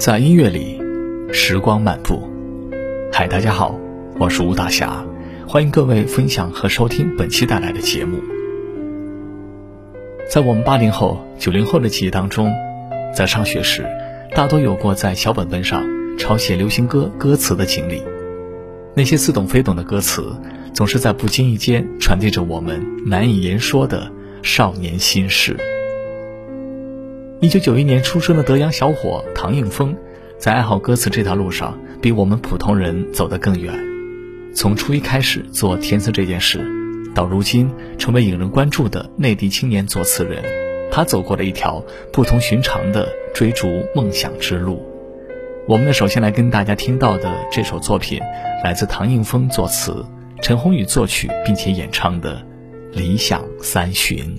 在音乐里，时光漫步。嗨，大家好，我是吴大侠，欢迎各位分享和收听本期带来的节目。在我们八零后、九零后的记忆当中，在上学时，大多有过在小本本上抄写流行歌歌词的经历。那些似懂非懂的歌词，总是在不经意间传递着我们难以言说的少年心事。一九九一年出生的德阳小伙唐映枫，在爱好歌词这条路上，比我们普通人走得更远。从初一开始做填词这件事，到如今成为引人关注的内地青年作词人，他走过了一条不同寻常的追逐梦想之路。我们呢，首先来跟大家听到的这首作品，来自唐映枫作词，陈鸿宇作曲，并且演唱的《理想三旬》。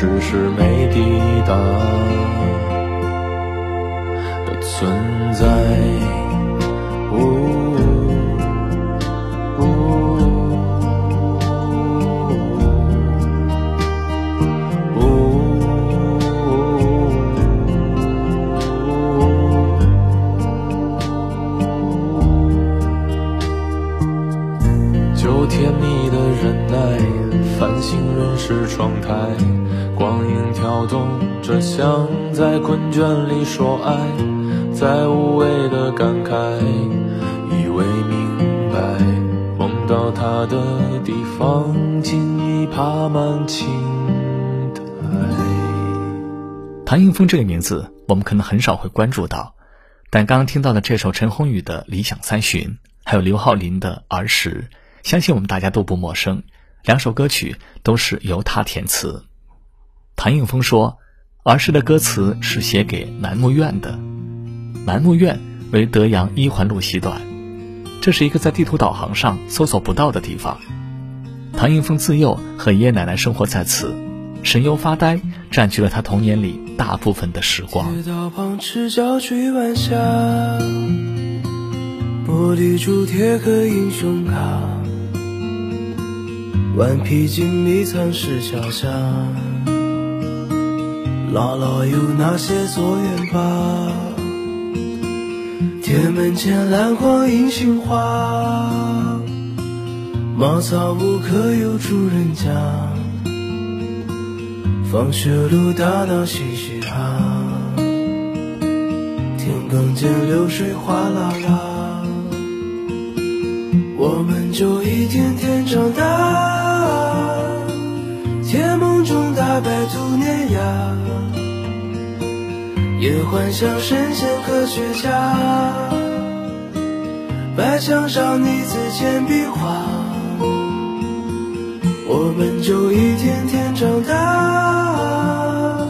只是没抵达的存在。说爱，再无谓的感慨，以为明白，梦到他的地方，竟已爬满青苔。谭映枫这个名字，我们可能很少会关注到，但刚刚听到的这首陈鸿宇的《理想三旬》，还有刘浩霖的《儿时》，相信我们大家都不陌生。两首歌曲都是由他填词。谭映枫说：“儿时的歌词是写给南木苑的。南木苑为德阳一环路西段，这是一个在地图导航上搜索不到的地方。唐映枫自幼和爷爷奶奶生活在此，神游发呆占据了他童年里大部分的时光。”玻璃珠贴和英雄卡。顽皮筋迷藏石桥下，姥姥有那些作业吧？铁门前篮筐银杏花，茅草屋可有住人家？放学路打闹嘻嘻哈，田埂间流水哗啦啦。我们就一天天长大，甜梦中大白兔碾压，也幻想神仙科学家。白墙上你字简笔画，我们就一天天长大，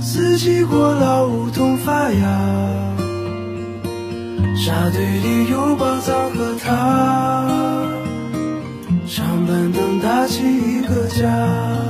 四季过老梧桐发芽。沙堆里有宝藏和他，长板凳搭起一个家。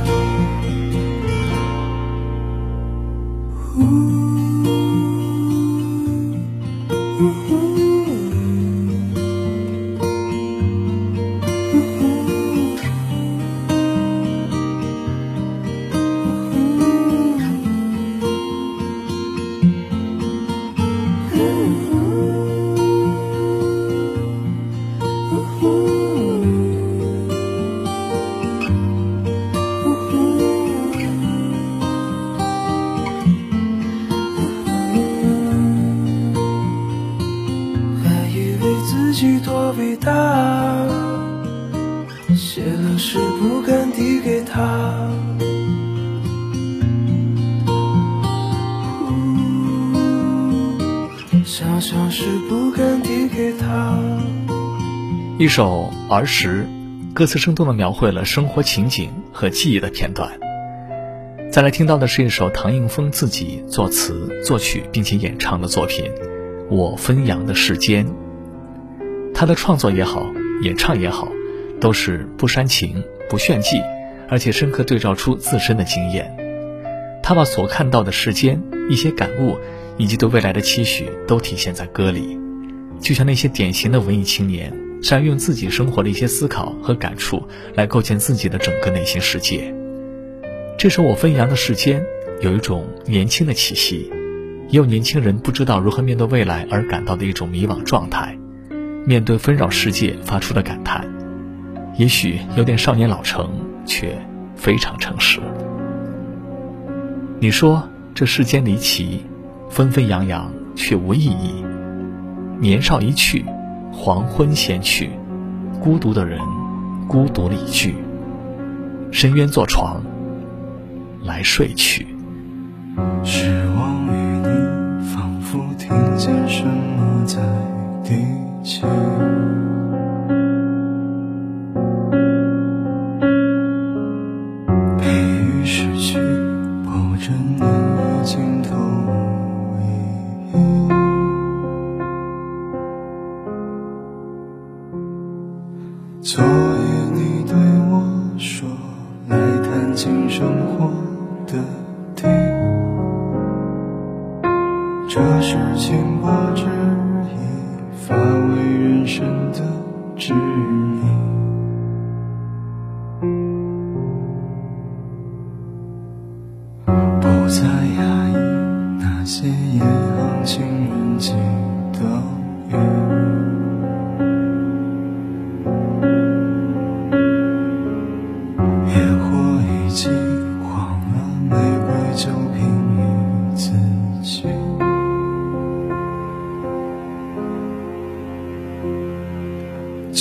写了诗不敢递给他，想想是不敢递给他。一首《儿时》，歌词生动地描绘了生活情景和记忆的片段。再来听到的是一首唐映枫自己作词作曲并且演唱的作品《我分扬的世间》。他的创作也好，演唱也好。都是不煽情、不炫技，而且深刻对照出自身的经验。他把所看到的世间一些感悟，以及对未来的期许，都体现在歌里。就像那些典型的文艺青年，善于用自己生活的一些思考和感触，来构建自己的整个内心世界。这首《我飞扬的世间》有一种年轻的气息，也有年轻人不知道如何面对未来而感到的一种迷惘状态，面对纷扰世界发出的感叹。也许有点少年老成，却非常诚实。你说这世间离奇，纷纷扬扬却无意义。年少一去，黄昏先去，孤独的人孤独离去。深渊坐床，来睡去。失望于你，仿佛听见什么在低泣。you.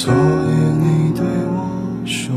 所以你对我说，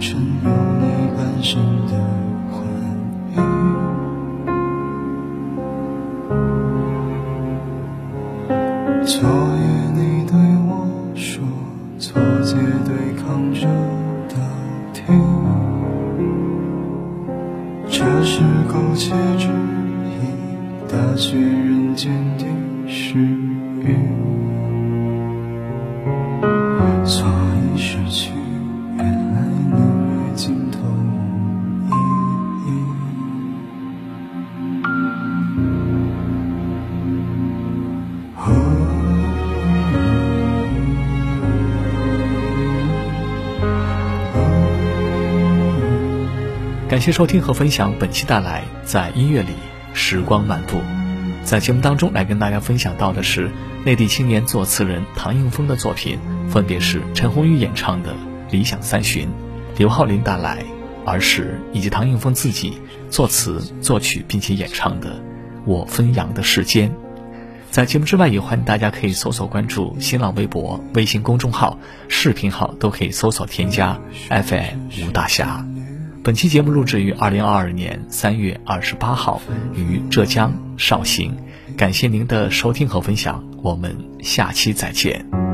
春有你关心的谢收听和分享本期带来在音乐里时光漫步。在节目当中来跟大家分享到的是内地青年作词人唐映枫的作品，分别是陈鸿宇演唱的《理想三旬》，刘浩林带来《儿时》，以及唐映枫自己作词作曲并且演唱的《我分扬的世间》。在节目之外，也欢迎大家可以搜索关注新浪微博、微信公众号、视频号，都可以搜索添加 FM 吴大侠。本期节目录制于二零二二年三月二十八号，于浙江绍兴。感谢您的收听和分享，我们下期再见。